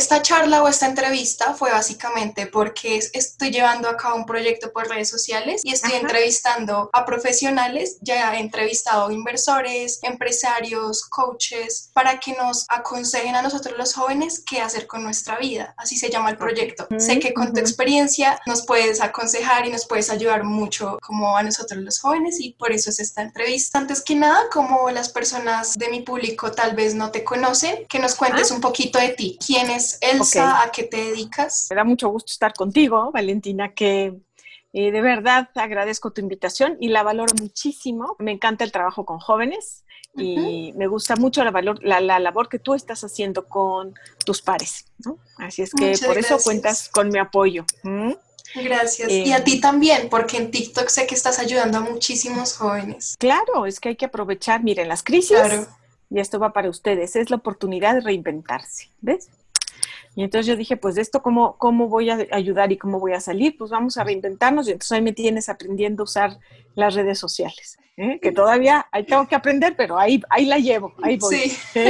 esta charla o esta entrevista fue básicamente porque estoy llevando a cabo un proyecto por redes sociales y estoy entrevistando a profesionales, ya he entrevistado inversores, empresarios, coaches, para que nos aconsejen a nosotros los jóvenes qué hacer con nuestra vida. Así se llama el proyecto. Sé que con tu experiencia nos puedes aconsejar y nos puedes ayudar mucho como a nosotros los jóvenes y por eso es esta entrevista. Antes que nada, como las personas de mi público tal vez no te conocen, que nos cuentes ah. un poquito de ti. ¿Quién es Elsa? ¿A qué te dedicas? Me da mucho gusto estar contigo, Valentina, que eh, de verdad agradezco tu invitación y la valoro muchísimo. Me encanta el trabajo con jóvenes y me gusta mucho la, valor, la, labor que tú estás haciendo con tus pares. Así es que por eso cuentas con mi apoyo. Gracias. y a eh, ti también, porque en TikTok sé que estás ayudando a muchísimos jóvenes. Claro, es que hay que aprovechar, miren, las crisis, y esto va para ustedes, es la oportunidad de reinventarse, ¿ves? Y entonces yo dije, pues de esto, ¿cómo, ¿cómo voy a ayudar y cómo voy a salir? Pues vamos a reinventarnos. Y entonces ahí me tienes aprendiendo a usar las redes sociales. ¿eh? que todavía ahí tengo que aprender, pero ahí, ahí la llevo, ahí voy. Sí.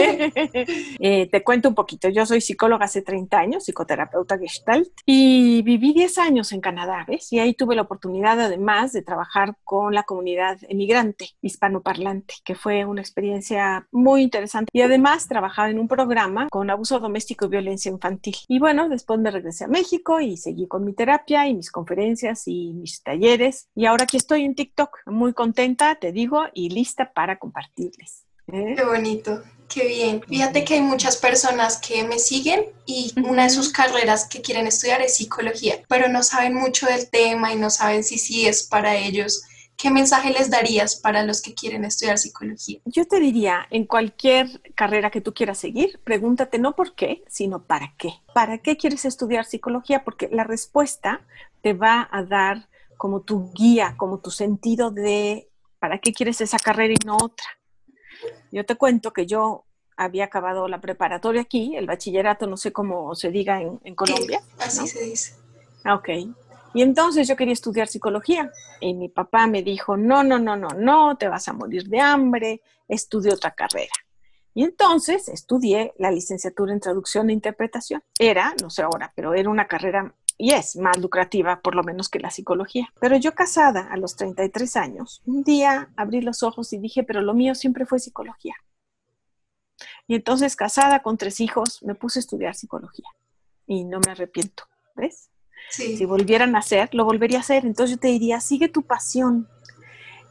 Eh, te cuento un poquito, yo soy psicóloga hace 30 años, psicoterapeuta gestalt, y viví 10 años en Canadá, ¿ves? Y ahí tuve la oportunidad además de trabajar con la comunidad emigrante hispanoparlante, que fue una experiencia muy interesante. Y además trabajaba en un programa con abuso doméstico y violencia infantil. Y bueno, después me regresé a México y seguí con mi terapia y mis conferencias y mis talleres. Y ahora aquí estoy en TikTok, muy contenta te digo, y lista para compartirles. ¿eh? Qué bonito, qué bien. Fíjate que hay muchas personas que me siguen y una de sus carreras que quieren estudiar es psicología, pero no saben mucho del tema y no saben si sí es para ellos. ¿Qué mensaje les darías para los que quieren estudiar psicología? Yo te diría, en cualquier carrera que tú quieras seguir, pregúntate no por qué, sino para qué. ¿Para qué quieres estudiar psicología? Porque la respuesta te va a dar como tu guía, como tu sentido de ¿para qué quieres esa carrera y no otra? Yo te cuento que yo había acabado la preparatoria aquí, el bachillerato, no sé cómo se diga en, Colombia. Así se dice. Ah, ok. Y entonces yo quería estudiar psicología y mi papá me dijo, no, no, no, no, no, te vas a morir de hambre, estudia otra carrera. Y entonces estudié la licenciatura en traducción e interpretación. Era, no sé ahora, pero era una carrera y es más lucrativa por lo menos que la psicología. Pero yo casada a los 33 años, un día abrí los ojos y dije, pero lo mío siempre fue psicología. Y entonces casada con tres hijos, me puse a estudiar psicología y no me arrepiento, ¿ves? Si volvieran a hacer, lo volvería a hacer. Entonces yo te diría, sigue tu pasión,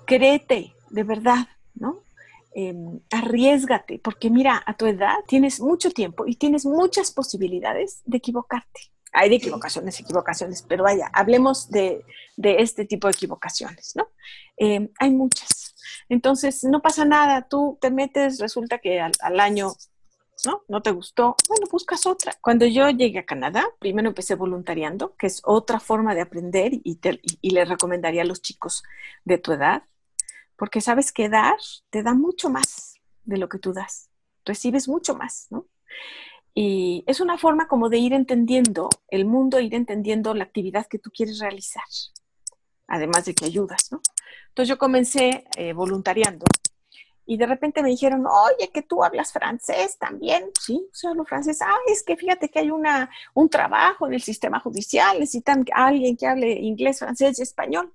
créete, de verdad, ¿no? Em, arriesgate, porque mira, a tu edad tienes mucho tiempo y tienes muchas posibilidades de equivocarte. Hay de equivocaciones, equivocaciones, pero vaya, hablemos de, este tipo de equivocaciones, ¿no? Eh, hay muchas. Entonces, no pasa nada, tú te metes, resulta que al, año ¿no? No te gustó, bueno, buscas otra. Cuando yo llegué a Canadá, primero empecé voluntariando, que es otra forma de aprender y, y, le recomendaría a los chicos de tu edad, porque sabes que dar te da mucho más de lo que tú das, recibes mucho más, ¿no? Y es una forma como de ir entendiendo el mundo, ir entendiendo la actividad que tú quieres realizar, además de que ayudas, ¿no? Entonces yo comencé eh, voluntariando y de repente me dijeron, oye, que tú hablas francés también. Sí, yo hablo francés. Ah, es que fíjate que hay una, un trabajo en el sistema judicial, necesitan a alguien que hable inglés, francés y español.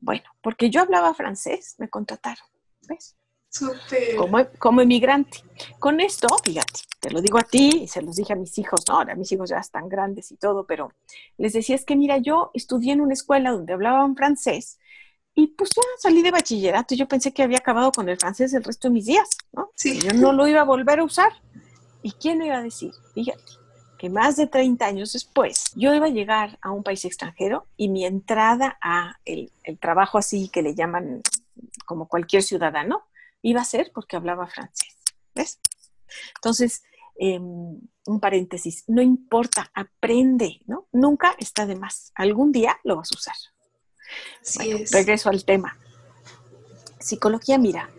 Bueno, porque yo hablaba francés, me contrataron, ¿ves? Como, como emigrante. Con esto, fíjate, te lo digo a ti y se los dije a mis hijos, no, ahora mis hijos ya están grandes y todo, pero les decía, es que mira, yo estudié en una escuela donde hablaban francés y pues ya salí de bachillerato y yo pensé que había acabado con el francés el resto de mis días, ¿no? Sí. yo no lo iba a volver a usar. ¿Y quién lo iba a decir? Fíjate, que más de 30 años después yo iba a llegar a un país extranjero y mi entrada a el, el trabajo así que le llaman como cualquier ciudadano, iba a ser porque hablaba francés. ¿Ves? Entonces, em, un paréntesis, no importa, aprende, ¿no? Nunca está de más. Algún día lo vas a usar. Sí Regreso al tema. Psicología, mira,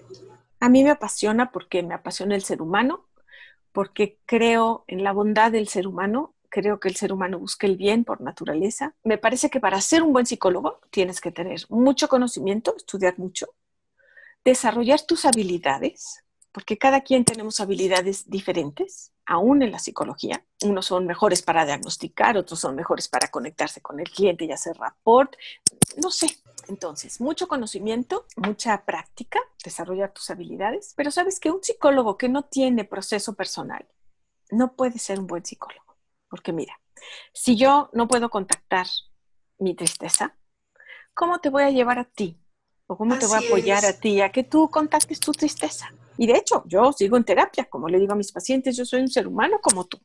a mí me apasiona porque me apasiona el ser humano, porque creo en la bondad del ser humano, creo que el ser humano busca el bien por naturaleza. Me parece que para ser un buen psicólogo tienes que tener mucho conocimiento, estudiar mucho, desarrollar tus habilidades, porque cada quien tenemos habilidades diferentes, aún en la psicología. Unos son mejores para diagnosticar, otros son mejores para conectarse con el cliente y hacer rapport. No sé. Entonces, mucho conocimiento, mucha práctica, desarrollar tus habilidades, pero sabes que un psicólogo que no tiene proceso personal no puede ser un buen psicólogo. Porque mira, si yo no puedo contactar mi tristeza, ¿cómo te voy a llevar a ti? ¿O cómo te voy a apoyar a ti a que tú contactes tu tristeza? Y de hecho, yo sigo en terapia, como le digo a mis pacientes, yo soy un ser humano como tú.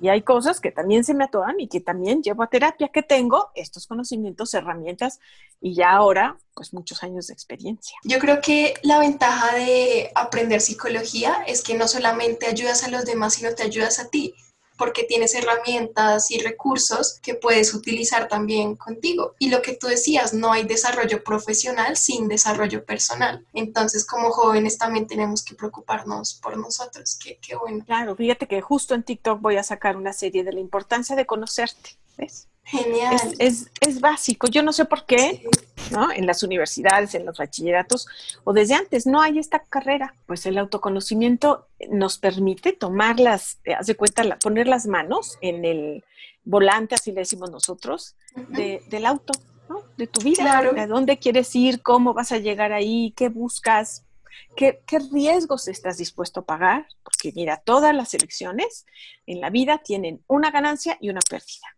Y hay cosas que también se me atoran y que también llevo a terapia, que tengo estos conocimientos, herramientas y ya ahora, pues muchos años de experiencia. Yo creo que la ventaja de aprender psicología es que no solamente ayudas a los demás, sino te ayudas a ti porque tienes herramientas y recursos que puedes utilizar también contigo. Y lo que tú decías, no hay desarrollo profesional sin desarrollo personal. Entonces, como jóvenes también tenemos que preocuparnos por nosotros. Qué, bueno. Claro, fíjate que justo en TikTok voy a sacar una serie de la importancia de conocerte, ¿ves? Genial. Es, básico. Yo no sé por qué, ¿no? En las universidades, en los bachilleratos o desde antes no hay esta carrera. Pues el autoconocimiento nos permite tomar las, eh, haz de cuenta, poner las manos en el volante, así le decimos nosotros, del auto, ¿no? De tu vida. Claro. De dónde quieres ir, cómo vas a llegar ahí, qué buscas, ¿Qué, ¿Qué, riesgos estás dispuesto a pagar? Porque mira, todas las elecciones en la vida tienen una ganancia y una pérdida.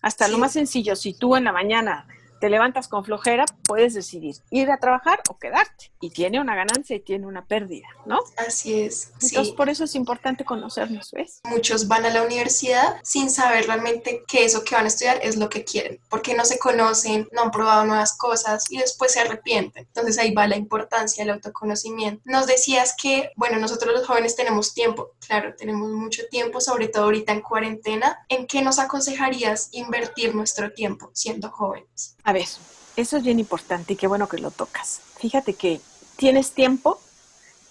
Hasta lo más sencillo, si tú en la mañana te levantas con flojera, puedes decidir ir a trabajar o quedarte. Y tiene una ganancia y tiene una pérdida, ¿no? Así es. Entonces, por eso es importante conocernos, ¿ves? Muchos van a la universidad sin saber realmente que eso que van a estudiar es lo que quieren, porque no se conocen, no han probado nuevas cosas y después se arrepienten. Entonces, ahí va la importancia del autoconocimiento. Nos decías que, bueno, nosotros los jóvenes tenemos tiempo, claro, tenemos mucho tiempo, sobre todo ahorita en cuarentena. ¿En qué nos aconsejarías invertir nuestro tiempo siendo jóvenes? A ver, eso es bien importante y qué bueno que lo tocas. Fíjate que tienes tiempo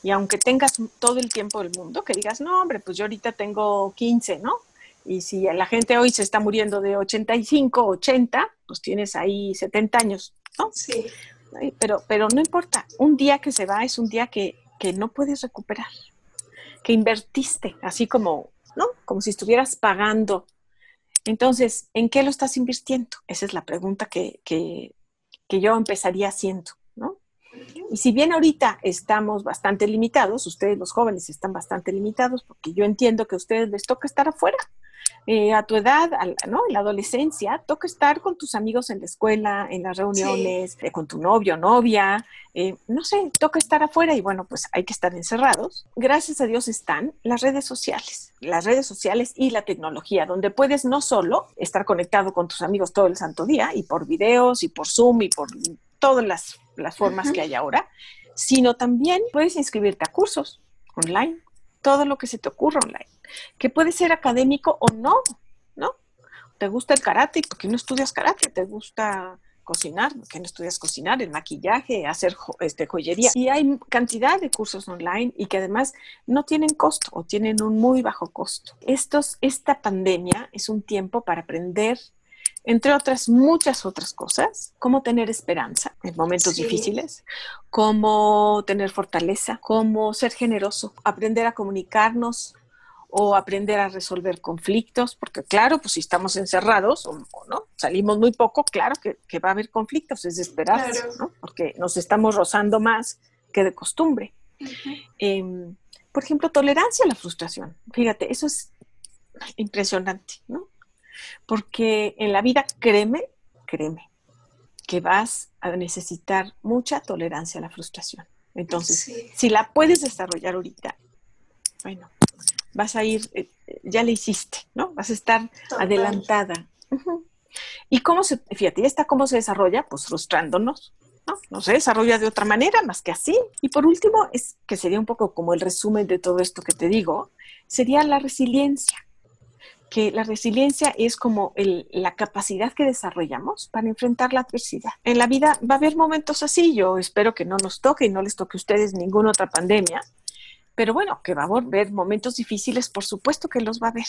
y aunque tengas todo el tiempo del mundo, que digas, no, hombre, pues yo ahorita tengo 15, ¿no? Y si la gente hoy se está muriendo de 85, 80, pues tienes ahí 70 años, ¿no? Sí. Pero, pero no importa, un día que se va es un día que, que no puedes recuperar, que invertiste, así como, ¿no? Como si estuvieras pagando entonces, ¿en qué lo estás invirtiendo? Esa es la pregunta que, yo empezaría haciendo, ¿no? Y si bien ahorita estamos bastante limitados, ustedes los jóvenes están bastante limitados, porque yo entiendo que a ustedes les toca estar afuera, eh, a tu edad, ¿no? En la adolescencia, toca estar con tus amigos en la escuela, en las reuniones, eh, con tu novio, novia, eh, no sé, toca estar afuera y bueno, pues hay que estar encerrados. Gracias a Dios están las redes sociales, las redes sociales y la tecnología, donde puedes no solo estar conectado con tus amigos todo el santo día y por videos y por Zoom y por todas las, formas que hay ahora, sino también puedes inscribirte a cursos online, todo lo que se te ocurra online que puede ser académico o no, ¿no? ¿Te gusta el karate? ¿Por qué no estudias karate? ¿Te gusta cocinar? ¿Por qué no estudias cocinar? El maquillaje, hacer este, joyería. Y hay cantidad de cursos online y que además no tienen costo o tienen un muy bajo costo. Estos, esta pandemia es un tiempo para aprender entre otras muchas otras cosas, cómo tener esperanza en momentos difíciles, cómo tener fortaleza, cómo ser generoso, aprender a comunicarnos o aprender a resolver conflictos, porque claro, pues si estamos encerrados o, no, salimos muy poco, claro que, va a haber conflictos, es de esperar, ¿no? porque nos estamos rozando más que de costumbre. Em, por ejemplo, tolerancia a la frustración. Fíjate, eso es impresionante, ¿no? Porque en la vida, créeme, créeme, que vas a necesitar mucha tolerancia a la frustración. Entonces, si la puedes desarrollar ahorita, bueno, vas a ir, eh, ya le hiciste, ¿no? Vas a estar adelantada. ¿Y cómo se, fíjate, esta cómo se desarrolla? Pues frustrándonos, ¿no? No se desarrolla de otra manera más que así. Y por último, es que sería un poco como el resumen de todo esto que te digo, sería la resiliencia. Que la resiliencia es como la capacidad que desarrollamos para enfrentar la adversidad. En la vida va a haber momentos así, yo espero que no nos toque y no les toque a ustedes ninguna otra pandemia, pero bueno, que va a haber momentos difíciles, por supuesto que los va a haber.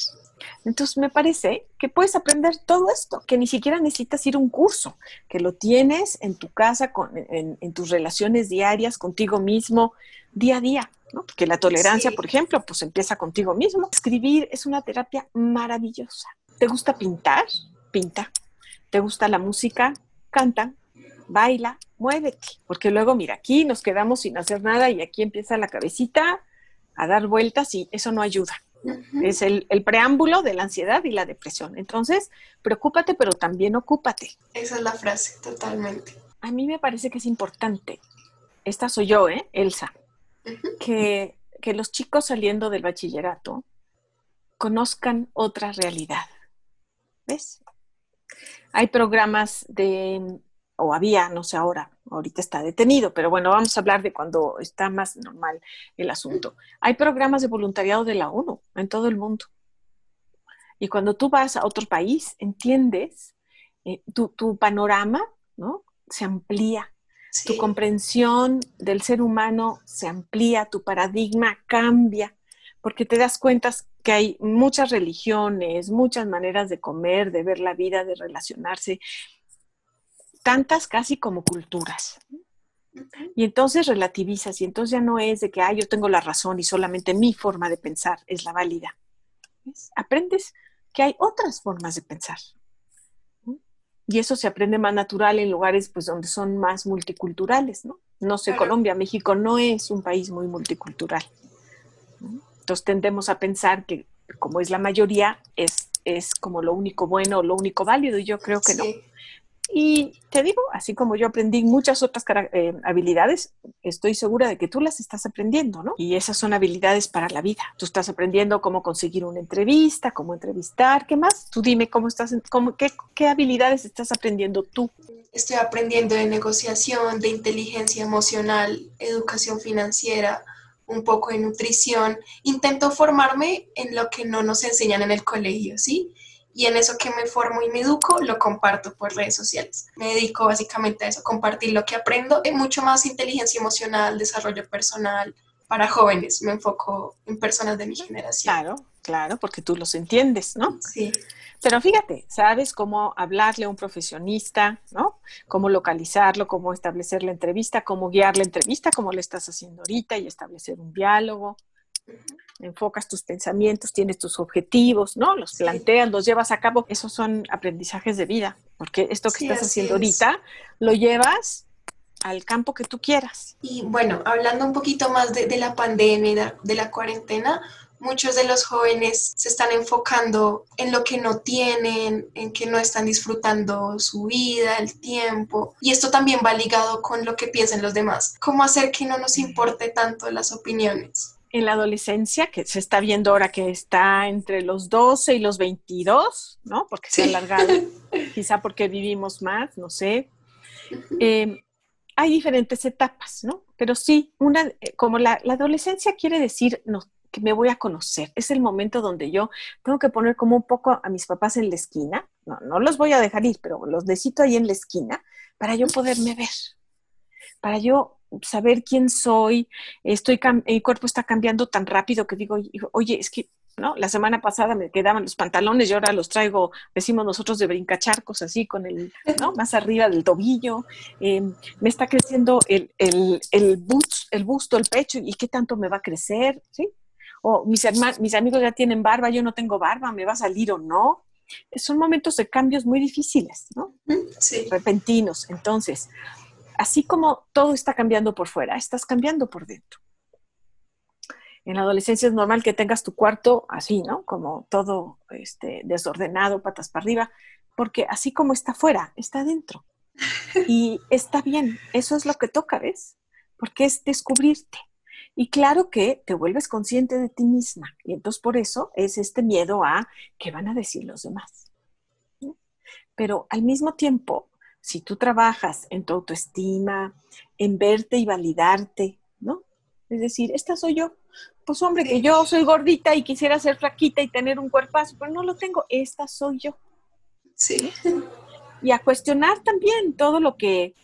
Entonces me parece que puedes aprender todo esto, que ni siquiera necesitas ir a un curso, que lo tienes en tu casa, con, en, tus relaciones diarias, contigo mismo, día a día. ¿No? Porque la tolerancia, por ejemplo, pues empieza contigo mismo. Escribir es una terapia maravillosa. ¿Te gusta pintar? Pinta. ¿Te gusta la música? Canta. Baila, muévete. Porque luego, mira, aquí nos quedamos sin hacer nada y aquí empieza la cabecita a dar vueltas y eso no ayuda. Es el, el, preámbulo de la ansiedad y la depresión. Entonces, preocúpate, pero también ocúpate. Esa es la frase, totalmente. A mí me parece que es importante, esta soy yo, ¿eh? Elsa, que, que los chicos saliendo del bachillerato conozcan otra realidad. ¿Ves? Hay programas de, o había, no sé ahora, ahorita está detenido, pero bueno, vamos a hablar de cuando está más normal el asunto. Hay programas de voluntariado de la ONU en todo el mundo. Y cuando tú vas a otro país, entiendes eh, tu, tu, panorama, ¿no? Se amplía. Tu comprensión del ser humano se amplía, tu paradigma cambia, porque te das cuenta que hay muchas religiones, muchas maneras de comer, de ver la vida, de relacionarse, tantas casi como culturas. Y entonces relativizas y entonces ya no es de que, ah, yo tengo la razón y solamente mi forma de pensar es la válida. Aprendes que hay otras formas de pensar. Y eso se aprende más natural en lugares pues, donde son más multiculturales, ¿no? No sé, Colombia, México no es un país muy multicultural. Entonces tendemos a pensar que como es la mayoría, es, es como lo único bueno, lo único válido, y yo creo que no. Y te digo, así como yo aprendí muchas otras eh, habilidades, estoy segura de que tú las estás aprendiendo, ¿no? Y esas son habilidades para la vida. Tú estás aprendiendo cómo conseguir una entrevista, cómo entrevistar, ¿qué más? Tú dime cómo estás, qué, qué habilidades estás aprendiendo tú. Estoy aprendiendo de negociación, de inteligencia emocional, educación financiera, un poco de nutrición. Intento formarme en lo que no nos enseñan en el colegio, ¿sí? Y en eso que me formo y me educo lo comparto por redes sociales. Me dedico básicamente a eso, compartir lo que aprendo, es mucho más inteligencia emocional, desarrollo personal para jóvenes, me enfoco en personas de mi generación. Claro, claro, porque tú los entiendes, ¿no? Sí. Pero fíjate, sabes cómo hablarle a un profesionista, ¿no? Cómo localizarlo, cómo establecer la entrevista, cómo guiar la entrevista, como le estás haciendo ahorita y establecer un diálogo enfocas tus pensamientos, tienes tus objetivos, ¿no? Los planteas, los llevas a cabo. Esos son aprendizajes de vida, porque esto que estás haciendo ahorita lo llevas al campo que tú quieras. Y bueno, hablando un poquito más de, de la pandemia, de la cuarentena, muchos de los jóvenes se están enfocando en lo que no tienen, en que no están disfrutando su vida, el tiempo. Y esto también va ligado con lo que piensan los demás. ¿Cómo hacer que no nos importe tanto las opiniones? En la adolescencia, que se está viendo ahora que está entre los 12 y los 22, ¿no? Porque se ha alargado, quizá porque vivimos más, no sé. Em, hay diferentes etapas, ¿no? Pero sí, una, eh, como la, adolescencia quiere decir no, que me voy a conocer, es el momento donde yo tengo que poner como un poco a mis papás en la esquina, no, no los voy a dejar ir, pero los necesito ahí en la esquina para yo poderme ver, para yo saber quién soy, estoy el cuerpo está cambiando tan rápido que digo, oye, es que ¿no? La semana pasada me quedaban los pantalones y ahora los traigo, decimos nosotros, de brincacharcos, así, con el, ¿no? Más arriba del tobillo. Em, me está creciendo el, el, el, el busto, el pecho, ¿y qué tanto me va a crecer? ¿Sí? O mis, mis amigos ya tienen barba, yo no tengo barba, ¿me va a salir o no? Son momentos de cambios muy difíciles, ¿no? Sí. Repentinos. Entonces, así como todo está cambiando por fuera, estás cambiando por dentro. En la adolescencia es normal que tengas tu cuarto así, ¿no? Como todo este, desordenado, patas para arriba, porque así como está fuera, está dentro. Y está bien, eso es lo que toca, ¿ves? Porque es descubrirte. Y claro que te vuelves consciente de ti misma. Y entonces por eso es este miedo a qué van a decir los demás. Pero al mismo tiempo, si tú trabajas en tu autoestima, en verte y validarte, ¿no? Es decir, esta soy yo. Pues hombre, que yo soy gordita y quisiera ser flaquita y tener un cuerpazo, pero no lo tengo, esta soy yo. Sí. Y a cuestionar también todo lo que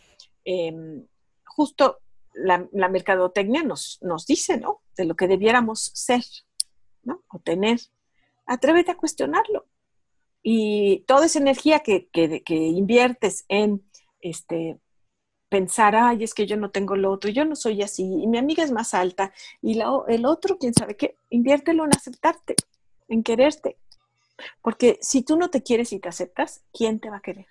em, justo la, mercadotecnia nos, nos dice, ¿no? De lo que debiéramos ser, ¿no? O tener. Atrévete a cuestionarlo y toda esa energía que, inviertes en este, pensar, ay, es que yo no tengo lo otro, yo no soy así, y mi amiga es más alta, y el otro, quién sabe qué, inviértelo en aceptarte, en quererte. Porque si tú no te quieres y te aceptas, ¿quién te va a querer?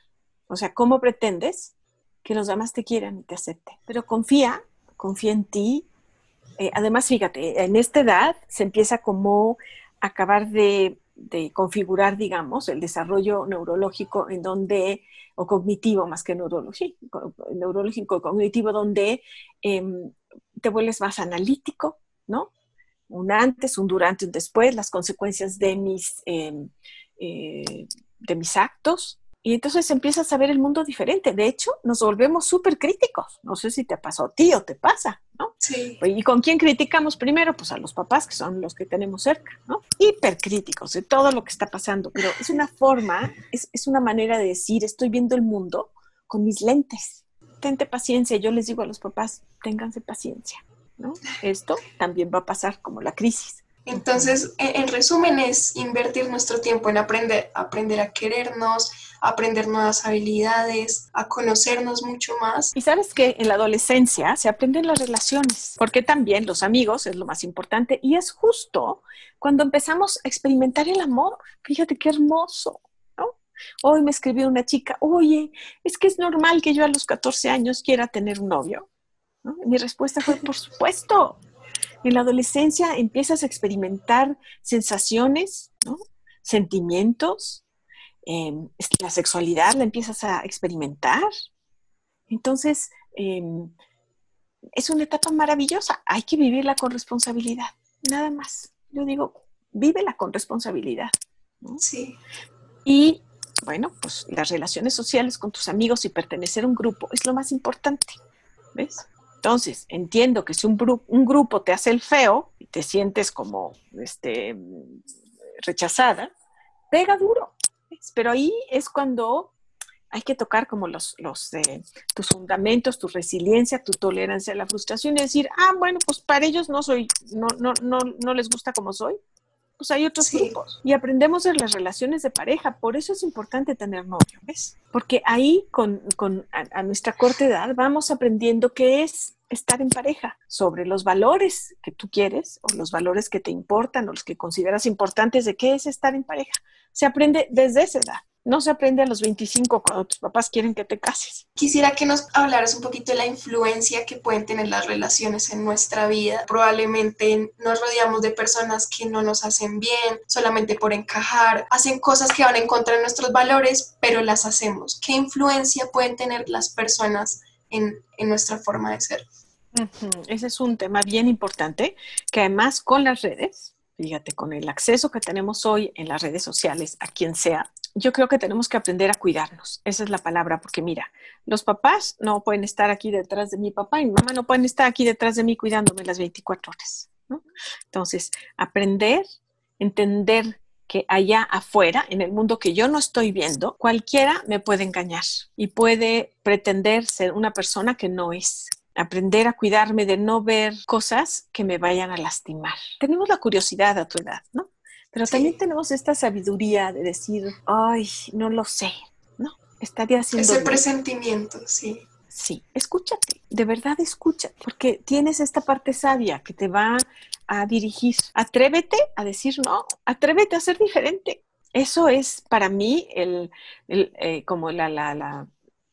O sea, ¿cómo pretendes que los demás te quieran y te acepten? Pero confía, confía en ti. Eh, además, fíjate, en esta edad se empieza como a acabar de, configurar, digamos, el desarrollo neurológico en donde, o cognitivo más que neurológico, neurológico, cognitivo, donde em, te vuelves más analítico, ¿no? Un antes, un durante, un después, las consecuencias de mis, em, eh, de mis actos, y entonces empiezas a ver el mundo diferente. De hecho, nos volvemos súper críticos. No sé si te pasó a ti o te pasa, ¿no? Sí. ¿Y con quién criticamos primero? Pues a los papás, que son los que tenemos cerca, ¿no? Hipercríticos de todo lo que está pasando. Pero es una forma, es, es una manera de decir, estoy viendo el mundo con mis lentes. Tente paciencia. Yo les digo a los papás, ténganse paciencia, ¿no? Esto también va a pasar como la crisis. Entonces, en, resumen, es invertir nuestro tiempo en aprender, aprender a querernos, aprender nuevas habilidades, a conocernos mucho más. Y sabes que en la adolescencia se aprenden las relaciones, porque también los amigos es lo más importante y es justo cuando empezamos a experimentar el amor. Fíjate qué hermoso. ¿no? Hoy me escribió una chica, oye, es que es normal que yo a los 14 años quiera tener un novio. mi respuesta fue, por supuesto. En la adolescencia empiezas a experimentar sensaciones, ¿no? sentimientos, Em, la sexualidad la empiezas a experimentar. Entonces, em, es una etapa maravillosa. Hay que vivirla con responsabilidad, nada más. Yo digo, vívela con responsabilidad. Sí. Y bueno, pues las relaciones sociales con tus amigos y pertenecer a un grupo es lo más importante. ¿Ves? Entonces, entiendo que si un, un grupo te hace el feo y te sientes como este, rechazada, pega duro pero ahí es cuando hay que tocar como los, los eh, tus fundamentos, tu resiliencia, tu tolerancia a la frustración y decir, ah, bueno, pues para ellos no soy, no, no, no, no les gusta como soy. Pues hay otros grupos. Y aprendemos de las relaciones de pareja. Por eso es importante tener novio, ¿ves? Porque ahí, con, con a, nuestra corta edad, vamos aprendiendo qué es estar en pareja, sobre los valores que tú quieres o los valores que te importan o los que consideras importantes de qué es estar en pareja se aprende desde esa edad. No se aprende a los 25 cuando tus papás quieren que te cases. Quisiera que nos hablaras un poquito de la influencia que pueden tener las relaciones en nuestra vida. Probablemente nos rodeamos de personas que no nos hacen bien, solamente por encajar, hacen cosas que van en contra de nuestros valores, pero las hacemos. ¿Qué influencia pueden tener las personas en, en nuestra forma de ser? Ese es un tema bien importante que además con las redes fíjate, con el acceso que tenemos hoy en las redes sociales, a quien sea, yo creo que tenemos que aprender a cuidarnos. Esa es la palabra, porque mira, los papás no pueden estar aquí detrás de mi papá y mi mamá no pueden estar aquí detrás de mí cuidándome las 24 horas. Entonces, aprender, entender que allá afuera, en el mundo que yo no estoy viendo, cualquiera me puede engañar y puede pretender ser una persona que no es aprender a cuidarme de no ver cosas que me vayan a lastimar. Tenemos la curiosidad a tu edad, ¿no? Pero también tenemos esta sabiduría de decir, ay, no lo sé, ¿no? Estaría haciendo... Ese presentimiento, sí. Sí, escúchate, de verdad escúchate, porque tienes esta parte sabia que te va a dirigir. Atrévete a decir no, atrévete a ser diferente. Eso es para mí el, eh, como la, la, la,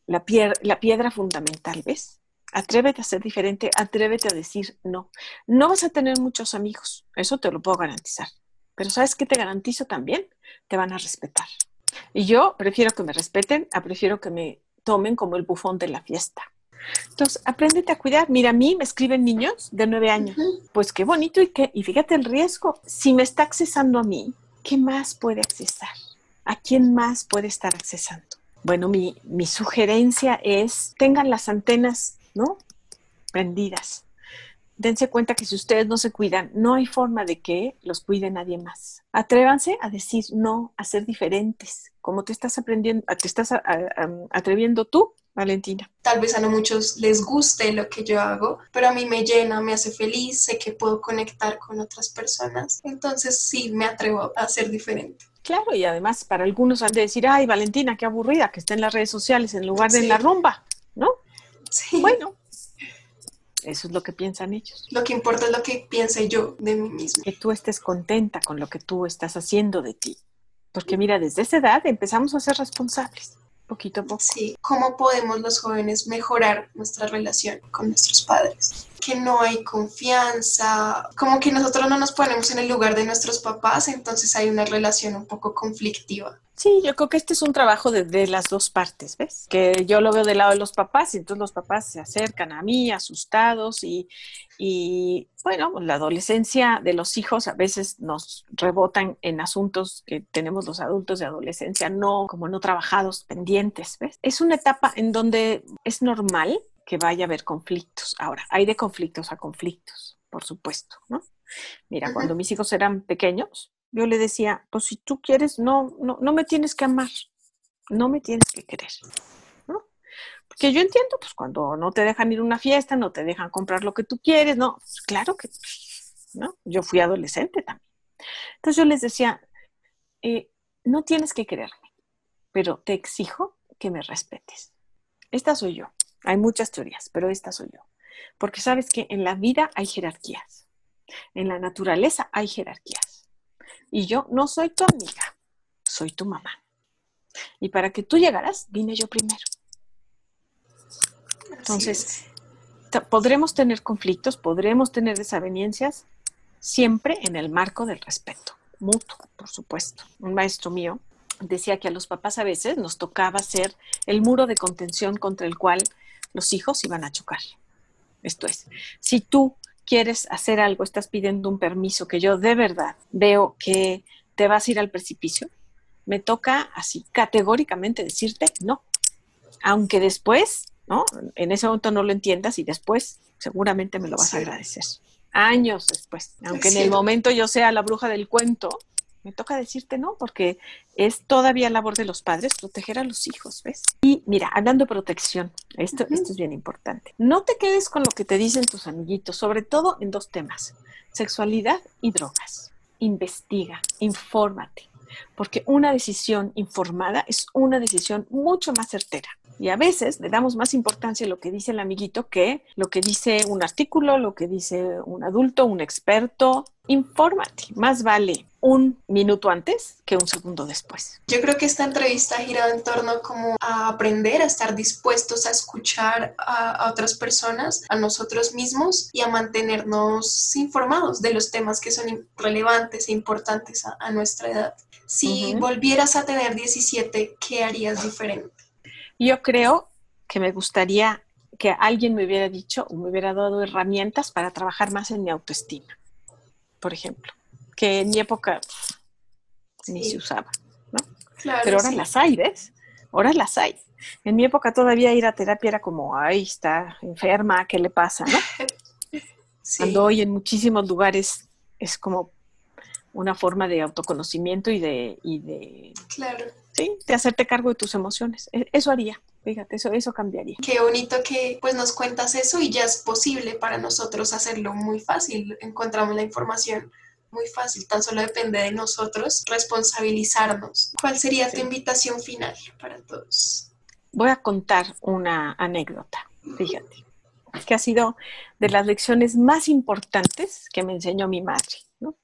la, la piedra fundamental, ¿ves? Atrévete a ser diferente, atrévete a decir no. No vas a tener muchos amigos, eso te lo puedo garantizar. Pero ¿sabes qué te garantizo también? Te van a respetar. Y yo prefiero que me respeten, a prefiero que me tomen como el bufón de la fiesta. Entonces, apréndete a cuidar. Mira, a mí me escriben niños de nueve años. Pues qué bonito y qué. Y fíjate el riesgo. Si me está accesando a mí, ¿qué más puede accesar? ¿A quién más puede estar accesando? Bueno, mi, mi sugerencia es, tengan las antenas ¿no? Prendidas. Dense cuenta que si ustedes no se cuidan, no hay forma de que los cuide nadie más. Atrévanse a decir no, a ser diferentes, como te estás aprendiendo, te estás atreviendo tú, Valentina. Tal vez a no muchos les guste lo que yo hago, pero a mí me llena, me hace feliz, sé que puedo conectar con otras personas. Entonces sí, me atrevo a ser diferente. Claro, y además para algunos han de decir, ay, Valentina, qué aburrida que esté en las redes sociales en lugar de en la rumba, ¿no? Bueno, eso es lo que piensan ellos. Lo que importa es lo que piense yo de mí mismo. Que tú estés contenta con lo que tú estás haciendo de ti. Porque mira, desde esa edad empezamos a ser responsables, poquito a poco. Sí, ¿cómo podemos los jóvenes mejorar nuestra relación con nuestros padres? Que no hay confianza, como que nosotros no nos ponemos en el lugar de nuestros papás, entonces hay una relación un poco conflictiva. Sí, yo creo que este es un trabajo de, las dos partes, ¿ves? Que yo lo veo del lado de los papás y entonces los papás se acercan a mí asustados y, y bueno, la adolescencia de los hijos a veces nos rebotan en asuntos que tenemos los adultos de adolescencia no como no trabajados, pendientes, ¿ves? Es una etapa en donde es normal que vaya a haber conflictos. Ahora, hay de conflictos a conflictos, por supuesto, ¿no? Mira, cuando mis hijos eran pequeños, yo le decía, pues si tú quieres, no, no, no me tienes que amar, no me tienes que querer. ¿no? Porque yo entiendo, pues cuando no te dejan ir a una fiesta, no te dejan comprar lo que tú quieres, no, pues, claro que, ¿no? Yo fui adolescente también. Entonces yo les decía, eh, no tienes que quererme, pero te exijo que me respetes. Esta soy yo. Hay muchas teorías, pero esta soy yo. Porque sabes que en la vida hay jerarquías. En la naturaleza hay jerarquías. Y yo no soy tu amiga, soy tu mamá. Y para que tú llegaras, vine yo primero. Entonces, podremos tener conflictos, podremos tener desavenencias, siempre en el marco del respeto mutuo, por supuesto. Un maestro mío decía que a los papás a veces nos tocaba ser el muro de contención contra el cual los hijos iban a chocar. Esto es, si tú quieres hacer algo, estás pidiendo un permiso que yo de verdad veo que te vas a ir al precipicio, me toca así categóricamente decirte no. Aunque después, ¿no? En ese momento no lo entiendas y después seguramente me lo vas a agradecer. Años después, aunque en el momento yo sea la bruja del cuento, me toca decirte no, porque es todavía labor de los padres proteger a los hijos, ¿ves? Y mira, hablando de protección, esto, esto es bien importante. No te quedes con lo que te dicen tus amiguitos, sobre todo en dos temas, sexualidad y drogas. Investiga, infórmate, porque una decisión informada es una decisión mucho más certera. Y a veces le damos más importancia a lo que dice el amiguito que lo que dice un artículo, lo que dice un adulto, un experto. Infórmate, más vale un minuto antes que un segundo después. Yo creo que esta entrevista ha girado en torno como a aprender a estar dispuestos a escuchar a, otras personas, a nosotros mismos y a mantenernos informados de los temas que son relevantes e importantes a, nuestra edad. Si volvieras a tener 17, ¿qué harías diferente? Yo creo que me gustaría que alguien me hubiera dicho o me hubiera dado herramientas para trabajar más en mi autoestima, por ejemplo, que en mi época ni se usaba, ¿no? Pero ahora las hay, ¿ves? Ahora las hay. En mi época todavía ir a terapia era como, ay, está enferma, ¿qué le pasa? ¿no? Cuando hoy en muchísimos lugares es como una forma de autoconocimiento y de, y de claro de hacerte cargo de tus emociones. E, eso haría, fíjate, eso, eso cambiaría. Qué bonito que pues nos cuentas eso y ya es posible para nosotros hacerlo muy fácil. Encontramos la información muy fácil, tan solo depende de nosotros responsabilizarnos. ¿Cuál sería tu invitación final para todos? Voy a contar una anécdota, fíjate, que ha sido de las lecciones más importantes que me enseñó mi madre. ¿no?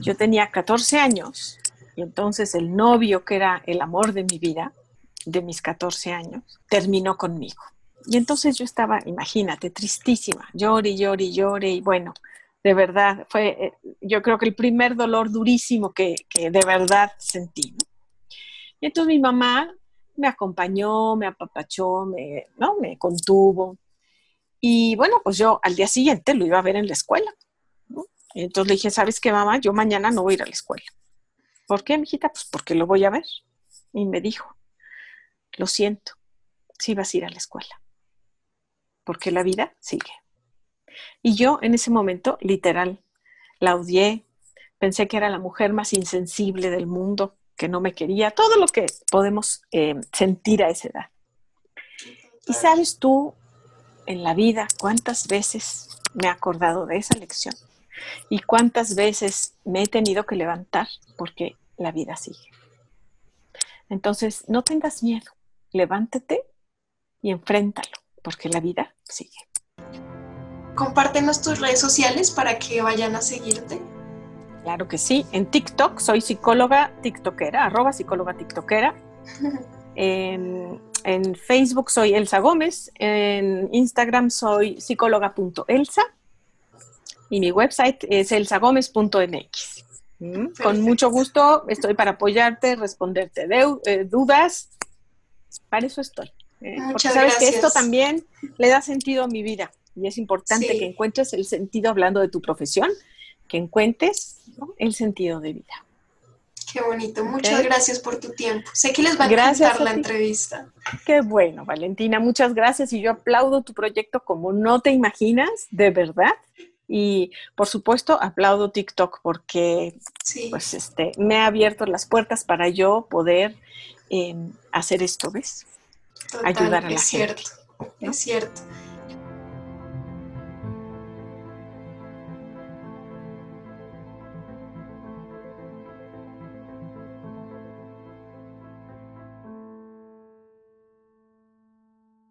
Yo tenía 14 años y entonces el novio, que era el amor de mi vida, de mis 14 años, terminó conmigo. Y entonces yo estaba, imagínate, tristísima, llore, llore, llore, y bueno, de verdad, fue eh, yo creo que el primer dolor durísimo que, que de verdad sentí. Y entonces mi mamá me acompañó, me apapachó, me, ¿no? me contuvo. Y bueno, pues yo al día siguiente lo iba a ver en la escuela. Y entonces le dije, ¿sabes qué, mamá? Yo mañana no voy a ir a la escuela. ¿Por qué, mijita? Pues porque lo voy a ver. Y me dijo, lo siento, si vas a ir a la escuela, porque la vida sigue. Y yo en ese momento, literal, la odié, pensé que era la mujer más insensible del mundo, que no me quería, todo lo que podemos eh, sentir a esa edad. Y sabes tú, en la vida, cuántas veces me he acordado de esa lección y cuántas veces me he tenido que levantar porque la vida sigue. Entonces, no tengas miedo, levántate y enfréntalo. porque la vida sigue. Compártenos tus redes sociales para que vayan a seguirte. Claro que sí. En TikTok soy psicóloga tiktokera, arroba psicóloga tiktokera. en, en, Facebook soy Elsa Gómez. En Instagram soy psicóloga.elsa. Y mi website es elsagomez.mx. ¿Mm? Con mucho gusto estoy para apoyarte, responderte eh, dudas. Para eso estoy. ¿eh? Porque sabes que esto también le da sentido a mi vida. Y es importante que encuentres el sentido hablando de tu profesión que encuentres el sentido de vida. Qué bonito, muchas gracias por tu tiempo. Sé que les va a encantar la entrevista. Qué bueno, Valentina, muchas gracias y yo aplaudo tu proyecto como no te imaginas, de verdad. Y por supuesto, aplaudo TikTok porque pues, este, me ha abierto las puertas para yo poder em, hacer esto, ¿ves? Ayudar a la es gente. Cierto, Es cierto.